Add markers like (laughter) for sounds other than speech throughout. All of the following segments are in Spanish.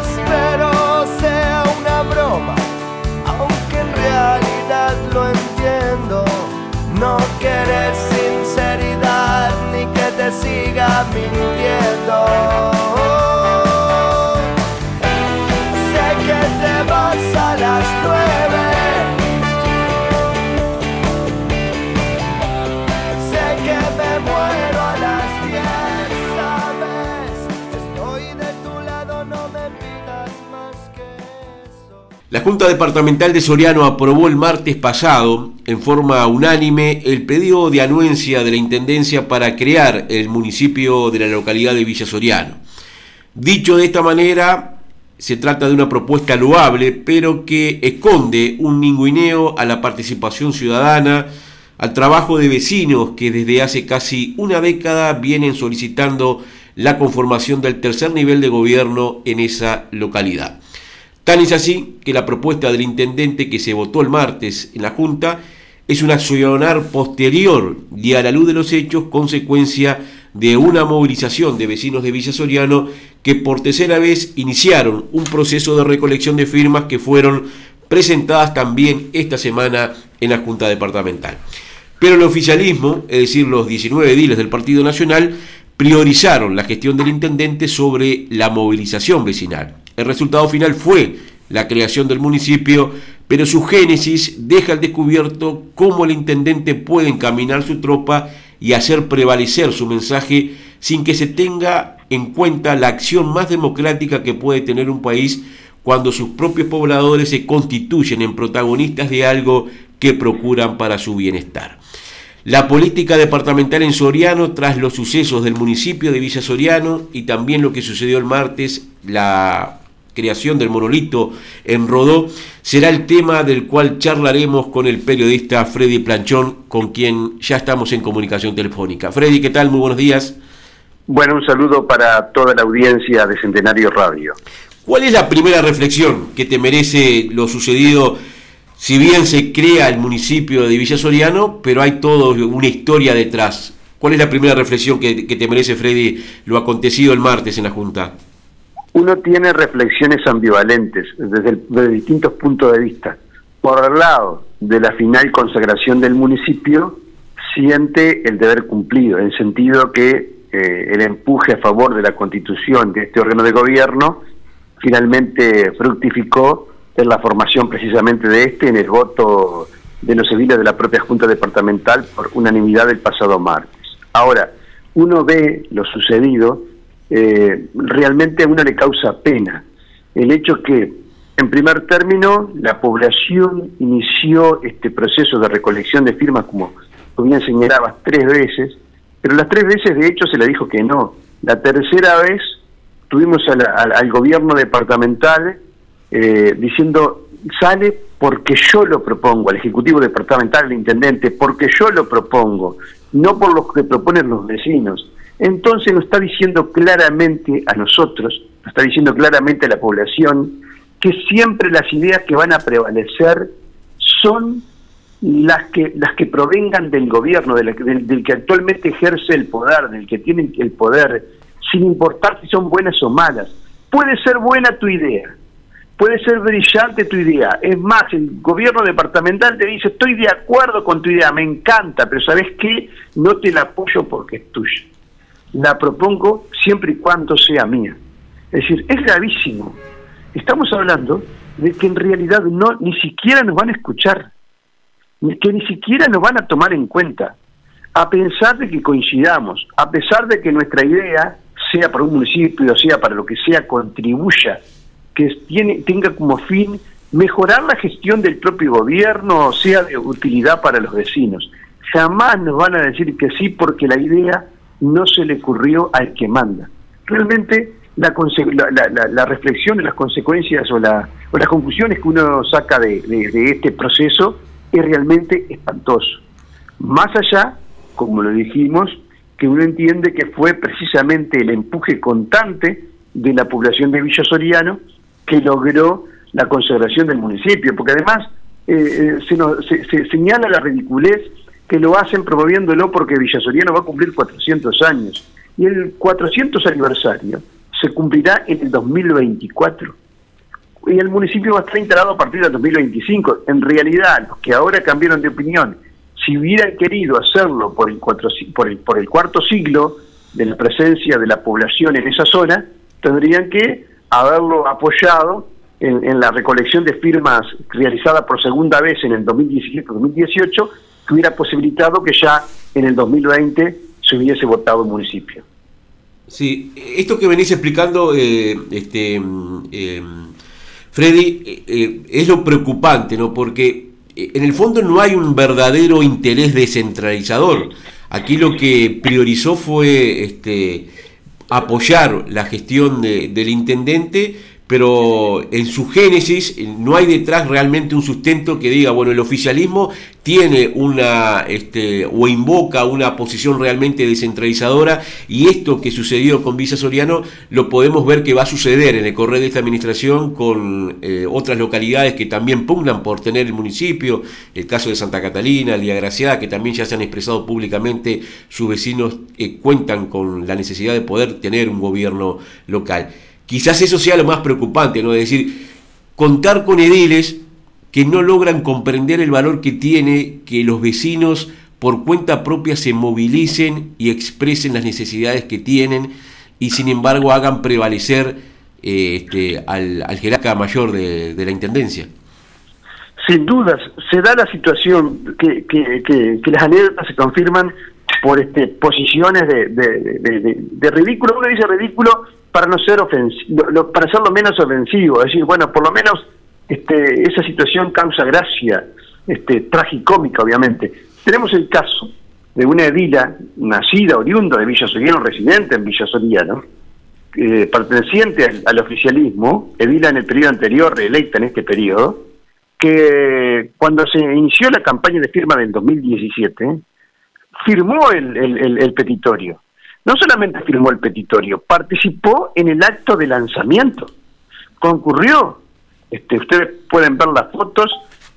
Espero sea una broma, aunque en realidad lo entiendo. No querés sinceridad ni que te siga mintiendo. La Junta Departamental de Soriano aprobó el martes pasado, en forma unánime, el pedido de anuencia de la Intendencia para crear el municipio de la localidad de Villa Soriano. Dicho de esta manera, se trata de una propuesta loable, pero que esconde un ninguineo a la participación ciudadana, al trabajo de vecinos que desde hace casi una década vienen solicitando la conformación del tercer nivel de gobierno en esa localidad. Tan es así que la propuesta del intendente que se votó el martes en la Junta es un accionar posterior y a la luz de los hechos consecuencia de una movilización de vecinos de Villa Soriano que por tercera vez iniciaron un proceso de recolección de firmas que fueron presentadas también esta semana en la Junta Departamental. Pero el oficialismo, es decir, los 19 ediles del Partido Nacional, priorizaron la gestión del intendente sobre la movilización vecinal. El resultado final fue la creación del municipio, pero su génesis deja al descubierto cómo el intendente puede encaminar su tropa y hacer prevalecer su mensaje sin que se tenga en cuenta la acción más democrática que puede tener un país cuando sus propios pobladores se constituyen en protagonistas de algo que procuran para su bienestar. La política departamental en Soriano, tras los sucesos del municipio de Villa Soriano y también lo que sucedió el martes, la creación del monolito en Rodó, será el tema del cual charlaremos con el periodista Freddy Planchón, con quien ya estamos en comunicación telefónica. Freddy, ¿qué tal? Muy buenos días. Bueno, un saludo para toda la audiencia de Centenario Radio. ¿Cuál es la primera reflexión que te merece lo sucedido? Si bien se crea el municipio de Villa Soriano, pero hay toda una historia detrás. ¿Cuál es la primera reflexión que, que te merece, Freddy, lo acontecido el martes en la Junta? Uno tiene reflexiones ambivalentes desde, distintos puntos de vista. Por el lado de la final consagración del municipio, siente el deber cumplido, en el sentido que eh, el empuje a favor de la constitución de este órgano de gobierno finalmente fructificó en la formación precisamente de este en el voto de los civiles de la propia Junta Departamental por unanimidad el pasado martes. Ahora, uno ve lo sucedido eh, realmente a uno le causa pena el hecho que, en primer término, la población inició este proceso de recolección de firmas, como tú bien señalabas, tres veces, pero las tres veces de hecho se le dijo que no. La tercera vez tuvimos al gobierno departamental eh, diciendo, sale porque yo lo propongo, al Ejecutivo Departamental, al Intendente, porque yo lo propongo, no por lo que proponen los vecinos entonces nos está diciendo claramente a nosotros, nos está diciendo claramente a la población, que siempre las ideas que van a prevalecer son las que las que provengan del gobierno, del, del, que actualmente ejerce el poder, del que tiene el poder, sin importar si son buenas o malas. Puede ser buena tu idea, puede ser brillante tu idea. Es más, el gobierno departamental te dice, estoy de acuerdo con tu idea, me encanta, pero ¿sabes qué? No te la apoyo porque es tuya la propongo siempre y cuando sea mía. Es decir, es gravísimo. Estamos hablando de que en realidad no ni siquiera nos van a escuchar, que ni siquiera nos van a tomar en cuenta, a pesar de que coincidamos, a pesar de que nuestra idea, sea para un municipio, sea para lo que sea, contribuya, que tiene, tenga como fin mejorar la gestión del propio gobierno, sea de utilidad para los vecinos. Jamás nos van a decir que sí porque la idea no se le ocurrió al que manda. Realmente la, la, la, las consecuencias o, la, o las conclusiones que uno saca de, este proceso es realmente espantoso. Más allá, como lo dijimos, que uno entiende que fue precisamente el empuje constante de la población de Villa Soriano que logró la consagración del municipio, porque además eh, eh, se, señala la ridiculez que lo hacen promoviéndolo porque Villasoriano va a cumplir 400 años. Y el 400 aniversario se cumplirá en el 2024. Y el municipio va a estar instalado a partir del 2025. En realidad, los que ahora cambiaron de opinión, si hubieran querido hacerlo por el, cuatro, por el, por el cuarto siglo de la presencia de la población en esa zona, tendrían que haberlo apoyado en, la recolección de firmas realizada por segunda vez en el 2017-2018, que hubiera posibilitado que ya en el 2020 se hubiese votado el municipio. Sí, esto que venís explicando, eh, este, eh, Freddy, eh, es lo preocupante, ¿no? Porque en el fondo no hay un verdadero interés descentralizador. Aquí lo que priorizó fue este, apoyar la gestión del intendente pero en su génesis no hay detrás realmente un sustento que diga, bueno, el oficialismo tiene una, este, o invoca una posición realmente descentralizadora y esto que sucedió con Villa Soriano lo podemos ver que va a suceder en el correo de esta administración con eh, otras localidades que también pugnan por tener el municipio, el caso de Santa Catalina, Lía Graciada, que también ya se han expresado públicamente, sus vecinos eh, cuentan con la necesidad de poder tener un gobierno local. Quizás eso sea lo más preocupante, ¿no? Es decir, contar con ediles que no logran comprender el valor que tiene que los vecinos por cuenta propia se movilicen y expresen las necesidades que tienen y sin embargo hagan prevalecer eh, este, al, jerarca mayor de, la Intendencia. Sin dudas, se da la situación que, que, las anécdotas se confirman por este, posiciones de, de, ridículo. Uno dice ridículo para no ser ofensivo, para hacerlo menos ofensivo, es decir, bueno, por lo menos este, esa situación causa gracia, este, tragicómica obviamente. Tenemos el caso de una edila nacida, oriunda de Villa Soriano, residente en Villa Soriano, eh, perteneciente al, oficialismo, edila en el periodo anterior, reelecta en este periodo, que cuando se inició la campaña de firma del 2017, firmó el petitorio no solamente firmó el petitorio, participó en el acto de lanzamiento, concurrió. Este, ustedes pueden ver las fotos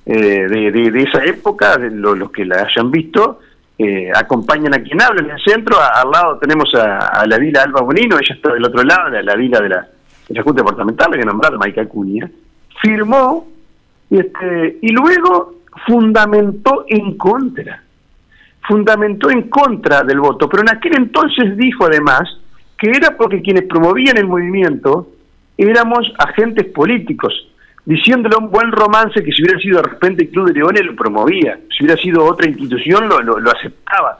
eh, de, esa época, de los que la hayan visto, eh, acompañan a quien habla en el centro, al lado tenemos a, la vila Alba Bonino, ella está del otro lado, la, la vila de la, de la Junta Departamental, la que nombraron Maica Cunha, firmó este, y luego fundamentó en contra fundamentó en contra del voto, pero en aquel entonces dijo además que era porque quienes promovían el movimiento éramos agentes políticos, diciéndole un buen romance que si hubiera sido de repente Club de Leones lo promovía, si hubiera sido otra institución lo, lo, aceptaba.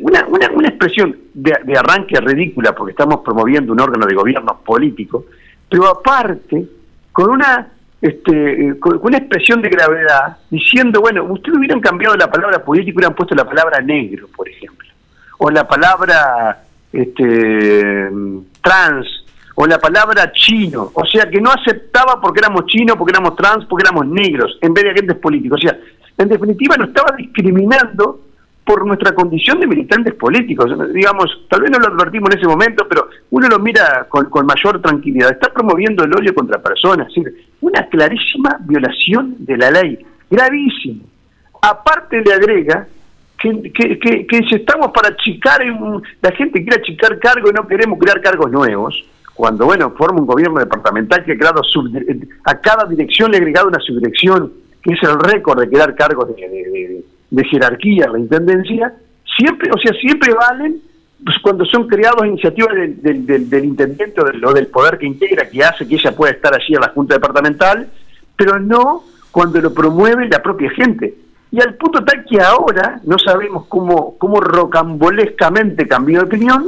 Una, una, una expresión de, de, arranque ridícula porque estamos promoviendo un órgano de gobierno político, pero aparte con una este, con, una expresión de gravedad, diciendo, bueno, ustedes hubieran cambiado la palabra político hubieran puesto la palabra negro, por ejemplo, o la palabra este, trans, o la palabra chino, o sea, que no aceptaba porque éramos chinos, porque éramos trans, porque éramos negros, en vez de agentes políticos. O sea, en definitiva no estaba discriminando por nuestra condición de militantes políticos. Digamos, tal vez no lo advertimos en ese momento, pero uno lo mira con, mayor tranquilidad. Está promoviendo el odio contra personas, una clarísima violación de la ley, gravísimo. Aparte le agrega que, que, si estamos para achicar, la gente quiere achicar cargos y no queremos crear cargos nuevos, cuando, bueno, forma un gobierno departamental que ha creado a cada dirección le ha agregado una subdirección, que es el récord de crear cargos de jerarquía la intendencia, siempre, o sea, siempre valen pues, cuando son creados iniciativas del, del, intendente o del, del, poder que integra, que hace que ella pueda estar allí en la Junta Departamental, pero no cuando lo promueve la propia gente. Y al punto tal que ahora no sabemos cómo, cómo rocambolescamente cambió de opinión,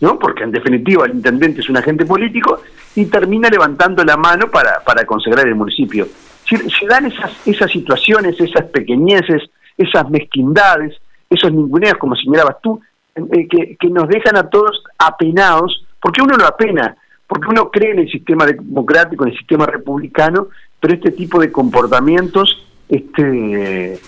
¿no? porque en definitiva el intendente es un agente político, y termina levantando la mano para, para consagrar el municipio. Se dan esas, esas situaciones, esas pequeñeces, esas mezquindades, esos ninguneos, como señalabas tú, eh, que, que, nos dejan a todos apenados, porque uno lo apena, porque uno cree en el sistema democrático, en el sistema republicano, pero este tipo de comportamientos, este,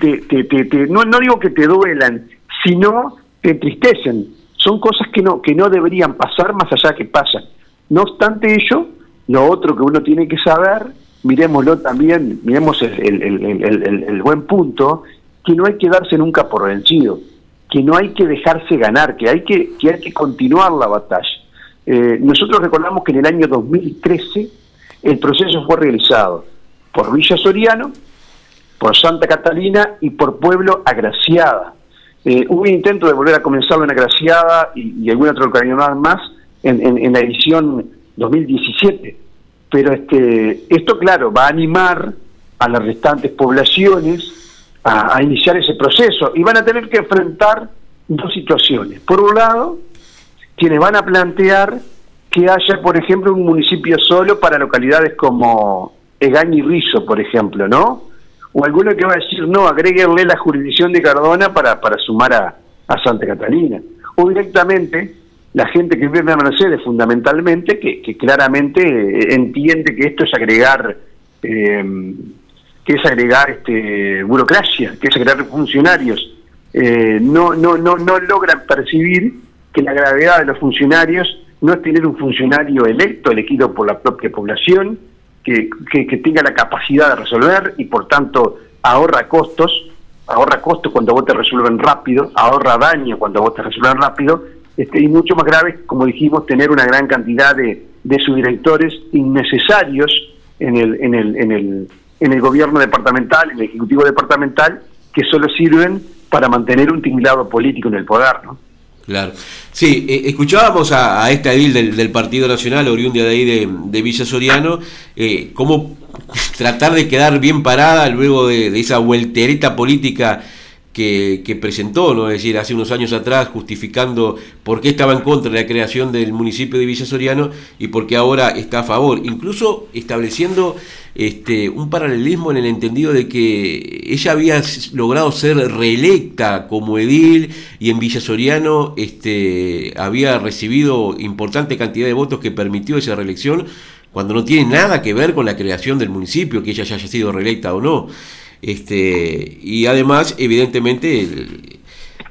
te, no, no digo que te duelan, sino te entristecen. Son cosas que no, que no deberían pasar más allá que pasan. No obstante ello, lo otro que uno tiene que saber miremoslo también, miremos el, el, el, buen punto, que no hay que darse nunca por vencido. que no hay que dejarse ganar, que hay que, que, hay que continuar la batalla. Eh, nosotros recordamos que en el año 2013 el proceso fue realizado por Villa Soriano, por Santa Catalina y por Pueblo Agraciada. Eh, hubo un intento de volver a comenzarlo en Agraciada y, alguna otra más en, en, la edición 2017. Pero este, esto, claro, va a animar a las restantes poblaciones a, iniciar ese proceso y van a tener que enfrentar dos situaciones. Por un lado, quienes van a plantear que haya, por ejemplo, un municipio solo para localidades como Egaña y Rizo, por ejemplo, ¿no? O alguno que va a decir, no, agréguenle la jurisdicción de Cardona para, para sumar a, Santa Catalina. O directamente, la gente que vive en Mercedes, fundamentalmente, que, claramente eh, entiende que esto es agregar... Eh, que es agregar este, burocracia, que es agregar funcionarios. Eh, no, no, no, no logran percibir que la gravedad de los funcionarios no es tener un funcionario electo, elegido por la propia población, que, que, tenga la capacidad de resolver y por tanto ahorra costos, ahorra costos cuando vos te resuelven rápido, ahorra daño cuando vos te resuelven rápido, este, y mucho más grave, como dijimos, tener una gran cantidad de, de subdirectores innecesarios en el, en el, en el en el gobierno departamental, en el ejecutivo departamental, que solo sirven para mantener un tinglado político en el poder, ¿no? Claro. Sí, eh, escuchábamos a, esta edil del, Partido Nacional, oriunda de ahí de, Villa Soriano, eh, cómo (laughs) tratar de quedar bien parada luego de, de esa vueltereta política que, presentó, ¿no? es decir, hace unos años atrás, justificando por qué estaba en contra de la creación del municipio de Villa Soriano y por qué ahora está a favor, incluso estableciendo este, un paralelismo en el entendido de que ella había logrado ser reelecta como edil y en Villa Soriano este, había recibido importante cantidad de votos que permitió esa reelección, cuando no tiene nada que ver con la creación del municipio, que ella ya haya sido reelecta o no. Este, y además, evidentemente,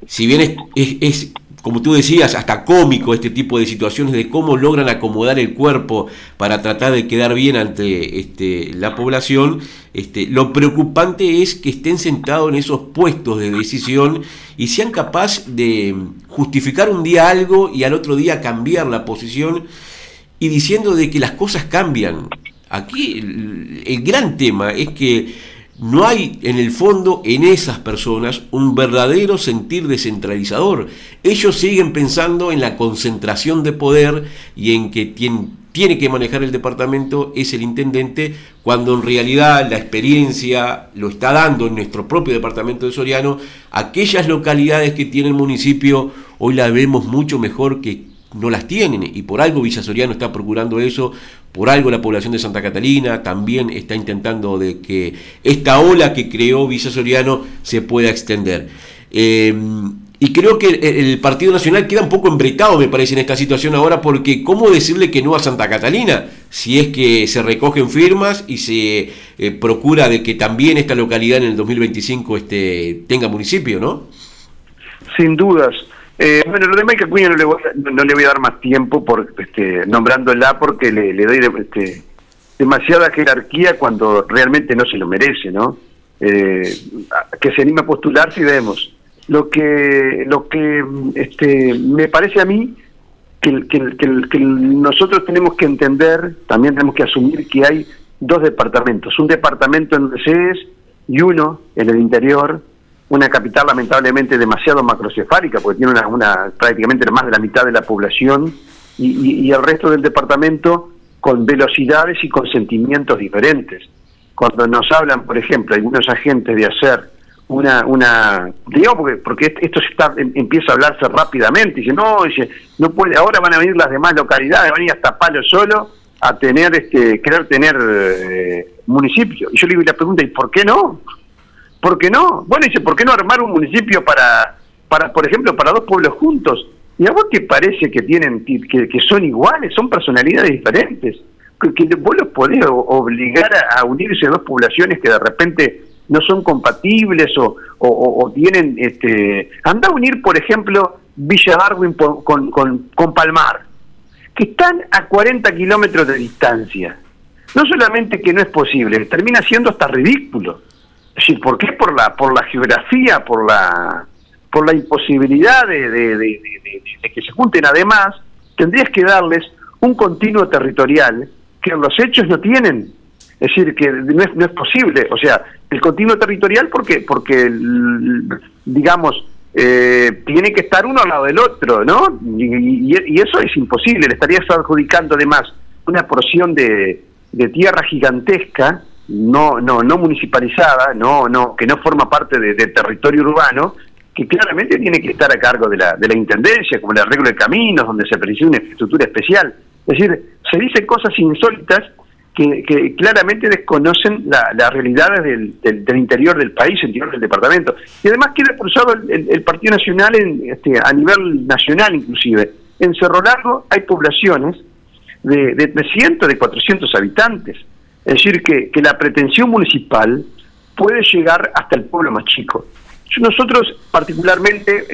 si bien es, como tú decías, hasta cómico este tipo de situaciones de cómo logran acomodar el cuerpo para tratar de quedar bien ante este, la población, este, lo preocupante es que estén sentados en esos puestos de decisión y sean capaces de justificar un día algo y al otro día cambiar la posición y diciendo de que las cosas cambian. Aquí el gran tema es que no hay en el fondo en esas personas un verdadero sentir descentralizador. Ellos siguen pensando en la concentración de poder y en que quien tiene que manejar el departamento es el intendente, cuando en realidad la experiencia lo está dando en nuestro propio departamento de Soriano, aquellas localidades que tiene el municipio hoy la vemos mucho mejor que no las tienen y por algo Villa Soriano está procurando eso, por algo la población de Santa Catalina también está intentando de que esta ola que creó Villa Soriano se pueda extender. Em, y creo que el, Partido Nacional queda un poco embretado, me parece, en esta situación ahora, porque ¿cómo decirle que no a Santa Catalina? Si es que se recogen firmas y se eh, procura de que también esta localidad en el 2025 este, tenga municipio, ¿no? Sin dudas. Eh, bueno, lo de Michael Cuña no le, voy, no, le voy a dar más tiempo por este, nombrándola porque le, doy este, demasiada jerarquía cuando realmente no se lo merece, ¿no? Eh, que se anime a postularse y vemos. Lo que, lo que este, me parece a mí que, que, que nosotros tenemos que entender, también tenemos que asumir que hay dos departamentos, un departamento en Mercedes y uno en el interior una capital lamentablemente demasiado macrocefálica, porque tiene una, una prácticamente más de la mitad de la población, y, el resto del departamento con velocidades y con sentimientos diferentes. Cuando nos hablan, por ejemplo, algunos agentes de hacer una, una digamos porque, porque esto se está, em, empieza a hablarse rápidamente, dice, no, dice, no puede, ahora van a venir las demás localidades, van a ir hasta Palo Solo a tener, este, querer tener eh, municipio. Y yo le digo la pregunta, ¿y por qué no? ¿Por qué no? Bueno, dice, ¿por qué no armar un municipio para, para por ejemplo, para dos pueblos juntos? ¿Y a vos qué parece que tienen, que, que son iguales, son personalidades diferentes? Que, vos los podés obligar a, unirse a dos poblaciones que de repente no son compatibles o, o, tienen, este, anda a unir, por ejemplo, Villa Darwin con, con, con Palmar, que están a 40 kilómetros de distancia. No solamente que no es posible, termina siendo hasta ridículo. Sí, ¿por qué? Por la, por la geografía, por la, por la imposibilidad de, que se junten. Además, tendrías que darles un continuo territorial que los hechos no tienen. Es decir, que no es, no es posible. O sea, el continuo territorial porque, porque digamos, eh, tiene que estar uno al lado del otro, ¿no? Y, y, eso es imposible. Le estarías adjudicando además una porción de, de tierra gigantesca, no, no, no municipalizada, no, no, que no forma parte de territorio urbano, que claramente tiene que estar a cargo de la, de la Intendencia, como el arreglo de caminos, donde se precisa una infraestructura especial. Es decir, se dicen cosas insólitas que, que claramente desconocen la, las realidades del, del, interior del país, el interior del departamento. Y además queda expulsado el, el, Partido Nacional en, este, a nivel nacional inclusive. En Cerro Largo hay poblaciones de, de 300, de 400 habitantes. Es decir, que, que la pretensión municipal puede llegar hasta el pueblo más chico. Nosotros, particularmente,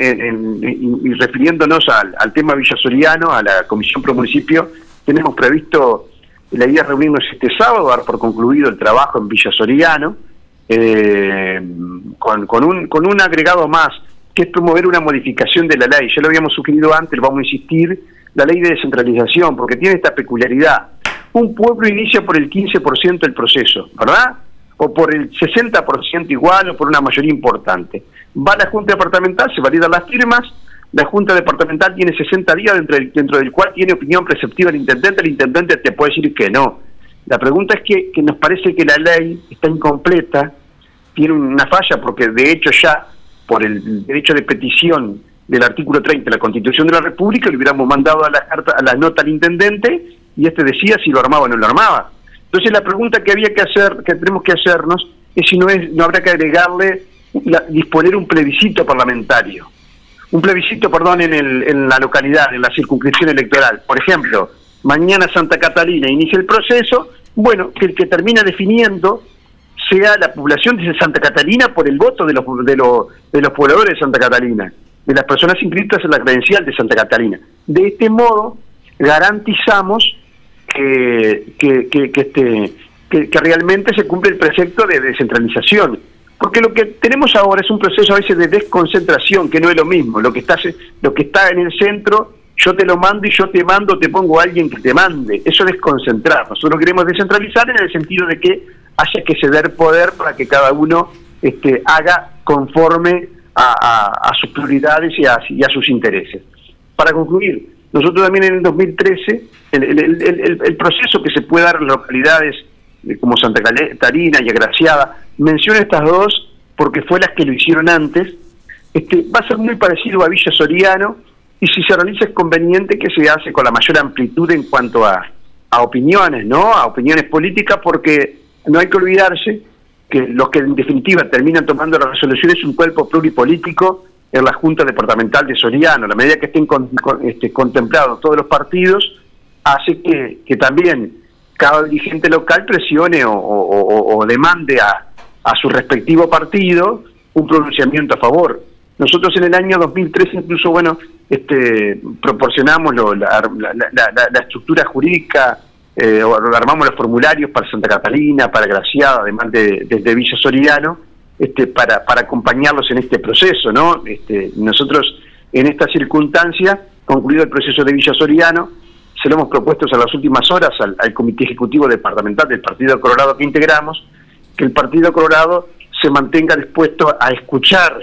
y refiriéndonos al, tema Villa Soriano, a la Comisión Pro Municipio, tenemos previsto la idea de reunirnos este sábado, dar por concluido el trabajo en Villa Soriano, eh, con, con, un, con un agregado más, que es promover una modificación de la ley. Ya lo habíamos sugerido antes, vamos a insistir, la ley de descentralización, porque tiene esta peculiaridad. Un pueblo inicia por el 15% del proceso, ¿verdad? o por el 60% igual o por una mayoría importante. Va a la Junta Departamental, se validan las firmas, la Junta Departamental tiene 60 días dentro del, dentro del cual tiene opinión preceptiva el intendente, el intendente te puede decir que no. La pregunta es que, que nos parece que la ley está incompleta, tiene una falla porque de hecho ya por el derecho de petición del artículo 30 de la Constitución de la República le hubiéramos mandado a la carta a la nota al intendente y este decía si lo armaba o no lo armaba. Entonces la pregunta que había que hacer, que tenemos que hacernos, es si no es, no habrá que agregarle disponer un plebiscito parlamentario, un plebiscito, perdón, en, el, en la localidad, en la circunscripción electoral. Por ejemplo, mañana Santa Catalina inicia el proceso, bueno, que el que termina definiendo sea la población de Santa Catalina por el voto de los, de los, de los pobladores de Santa Catalina, de las personas inscritas en la credencial de Santa Catalina. De este modo, garantizamos que, que, que, este, que, realmente se cumple el precepto de descentralización. Porque lo que tenemos ahora es un proceso a veces de desconcentración, que no es lo mismo. Lo que está, lo que está en el centro, yo te lo mando y yo te mando, te pongo a alguien que te mande. Eso es desconcentrar. Nosotros queremos descentralizar en el sentido de que haya que ceder poder para que cada uno este, haga conforme a, sus prioridades y a sus intereses. Para concluir, nosotros también en el 2013, el, proceso que se puede dar en localidades como Santa Catarina y Agraciada, menciono estas dos porque fue las que lo hicieron antes, este, va a ser muy parecido a Villa Soriano y si se realiza es conveniente que se hace con la mayor amplitud en cuanto a, a opiniones, ¿no? A opiniones políticas porque no hay que olvidarse que los que en definitiva terminan tomando la resolución es un cuerpo pluripolítico en la Junta Departamental de Soriano. La medida que estén este, contemplados todos los partidos hace que, también cada dirigente local presione o, demande a, su respectivo partido un pronunciamiento a favor. Nosotros en el año 2013 incluso, bueno, este, proporcionamos la, la, estructura jurídica, eh, armamos los formularios para Santa Catalina, para Graciada, además de, desde Villa Soriano, este, para, acompañarlos en este proceso, ¿no? Este, nosotros en esta circunstancia, concluido el proceso de Villa Soriano, se lo hemos propuesto en las últimas horas al, Comité Ejecutivo Departamental del Partido Colorado que integramos, que el Partido Colorado se mantenga dispuesto a escuchar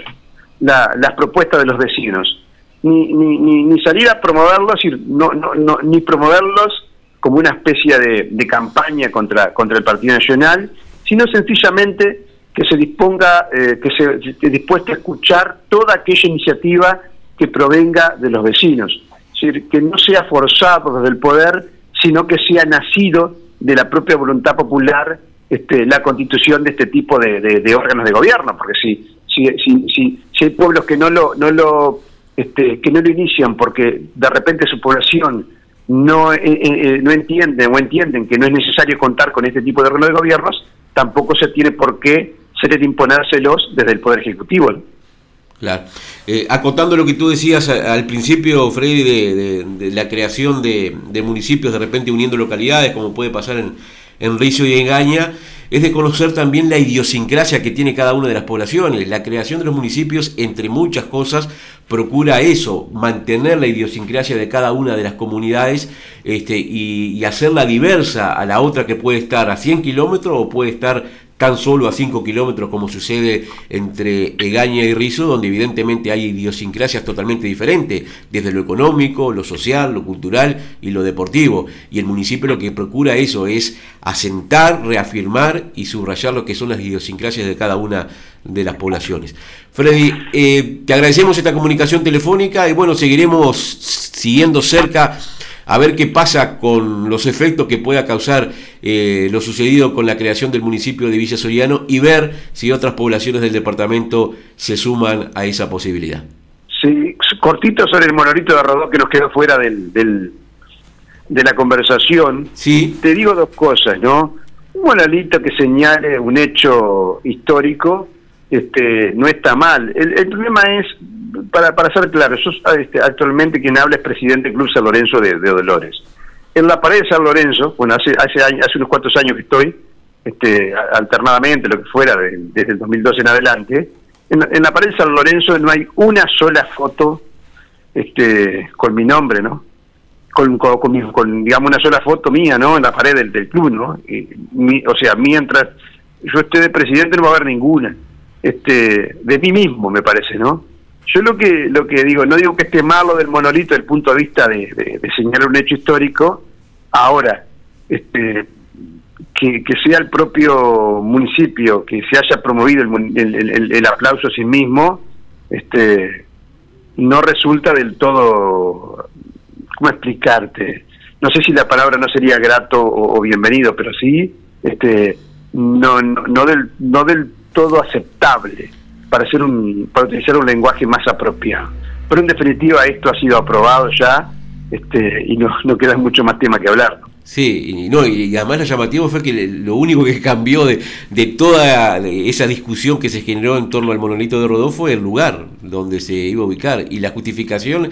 las propuestas de los vecinos, ni, ni, ni, salir a promoverlos, no, no, no, ni promoverlos como una especie de, campaña contra el Partido Nacional, sino sencillamente que se disponga, eh, que se esté dispuesta a escuchar toda aquella iniciativa que provenga de los vecinos. Es decir, que no sea forzado desde el poder, sino que sea nacido de la propia voluntad popular este, la constitución de este tipo de, órganos de gobierno, porque si, si, si, si, hay pueblos que no lo, no lo este, que no lo inician porque de repente su población no, eh, eh, no entiende o entienden que no es necesario contar con este tipo de órganos de gobiernos, tampoco se tiene por qué ser imponérselos desde el Poder Ejecutivo. Claro. Eh, acotando lo que tú decías al principio, Freddy, de, la creación de, municipios de repente uniendo localidades, como puede pasar en, en Rizo y Engaña, es de conocer también la idiosincrasia que tiene cada una de las poblaciones. La creación de los municipios, entre muchas cosas, procura eso, mantener la idiosincrasia de cada una de las comunidades este, y, y hacerla diversa a la otra que puede estar a 100 kilómetros o puede estar tan solo a 5 kilómetros como sucede entre Egaña y Rizo, donde evidentemente hay idiosincrasias totalmente diferentes, desde lo económico, lo social, lo cultural y lo deportivo. Y el municipio lo que procura eso es asentar, reafirmar y subrayar lo que son las idiosincrasias de cada una de las poblaciones. Freddy, eh, te agradecemos esta comunicación telefónica y bueno, seguiremos siguiendo cerca a ver qué pasa con los efectos que pueda causar eh, lo sucedido con la creación del municipio de Villa Soriano y ver si otras poblaciones del departamento se suman a esa posibilidad. Sí, cortito sobre el monolito de Rodó que nos quedó fuera del, del, de la conversación. Sí. Te digo dos cosas, ¿no? Un monolito que señale un hecho histórico este, no está mal. El, el problema es para, para ser claro, yo, este, actualmente quien habla es presidente del Club San Lorenzo de, Dolores. En la pared de San Lorenzo, bueno, hace, hace, hace unos cuantos años que estoy, este, alternadamente, lo que fuera, desde el 2012 en adelante, en, la pared de San Lorenzo no hay una sola foto este, con mi nombre, ¿no? Con, con, digamos, una sola foto mía, ¿no? En la pared del, del club, ¿no? o sea, mientras yo esté de presidente no va a haber ninguna. Este, de mí mismo, me parece, ¿no? Yo lo que lo que digo, no digo que esté malo del monolito desde el punto de vista de, señalar un hecho histórico, ahora, este, que, sea el propio municipio que se haya promovido el, el, aplauso a sí mismo, este, no resulta del todo, ¿cómo explicarte? No sé si la palabra no sería grato o, bienvenido, pero sí, este, no, no, no del, no del todo aceptable para, hacer un, para utilizar un lenguaje más apropiado. Pero en definitiva esto ha sido aprobado ya este, y no, no queda mucho más tema que hablar. Sí, y, no, y además lo llamativo fue que lo único que cambió de, de toda esa discusión que se generó en torno al monolito de Rodolfo fue el lugar donde se iba a ubicar y la justificación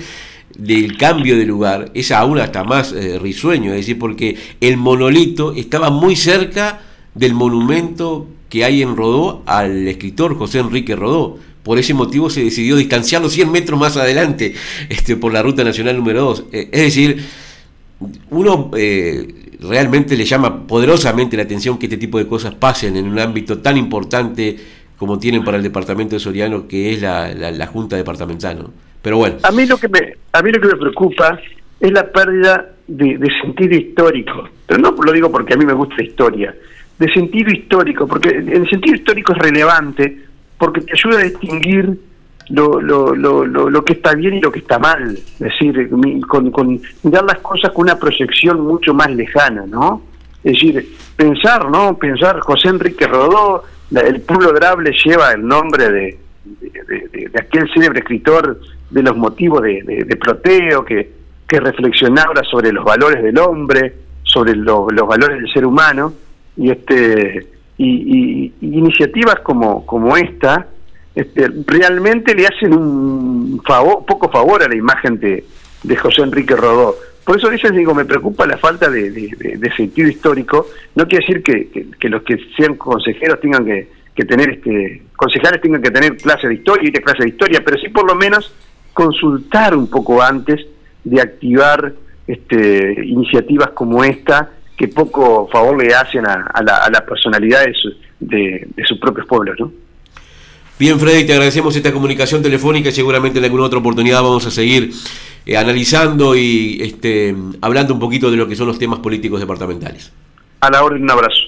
del cambio de lugar es aún hasta más eh, risueño, es decir, porque el monolito estaba muy cerca del monumento que hay en Rodó al escritor José Enrique Rodó. Por ese motivo se decidió distanciarlo 100 metros más adelante este, por la ruta nacional número 2. Eh, es decir, uno eh, realmente le llama poderosamente la atención que este tipo de cosas pasen en un ámbito tan importante como tienen para el departamento de Soriano, que es la, Junta Departamental. Pero bueno. A mí, lo que me, a mí lo que me preocupa es la pérdida de, de sentido histórico. Pero no lo digo porque a mí me gusta la historia, de sentido histórico, porque el sentido histórico es relevante porque te ayuda a distinguir lo, lo, lo, lo, que está bien y lo que está mal, es decir, con, con dar las cosas con una proyección mucho más lejana, ¿no? Es decir, pensar, ¿no? Pensar, José Enrique Rodó, el pueblo grable lleva el nombre de, de, aquel célebre escritor de los motivos de, Proteo, que, que reflexionaba sobre los valores del hombre, sobre los valores del ser humano, y este y, iniciativas como como esta este, realmente le hacen un poco favor a la imagen de, de José Enrique Rodó. Por eso a veces digo, me preocupa la falta de, sentido histórico. No quiere decir que, que, los que sean consejeros tengan que, que tener, este, concejales tengan que tener clase de historia, y de clase de historia, pero sí por lo menos consultar un poco antes de activar este, iniciativas como esta que poco favor le hacen a, la, personalidad de, sus propios pueblos, ¿no? Bien, Freddy, te agradecemos esta comunicación telefónica y seguramente en alguna otra oportunidad vamos a seguir eh, analizando y este, hablando un poquito de lo que son los temas políticos departamentales. A la orden, un abrazo.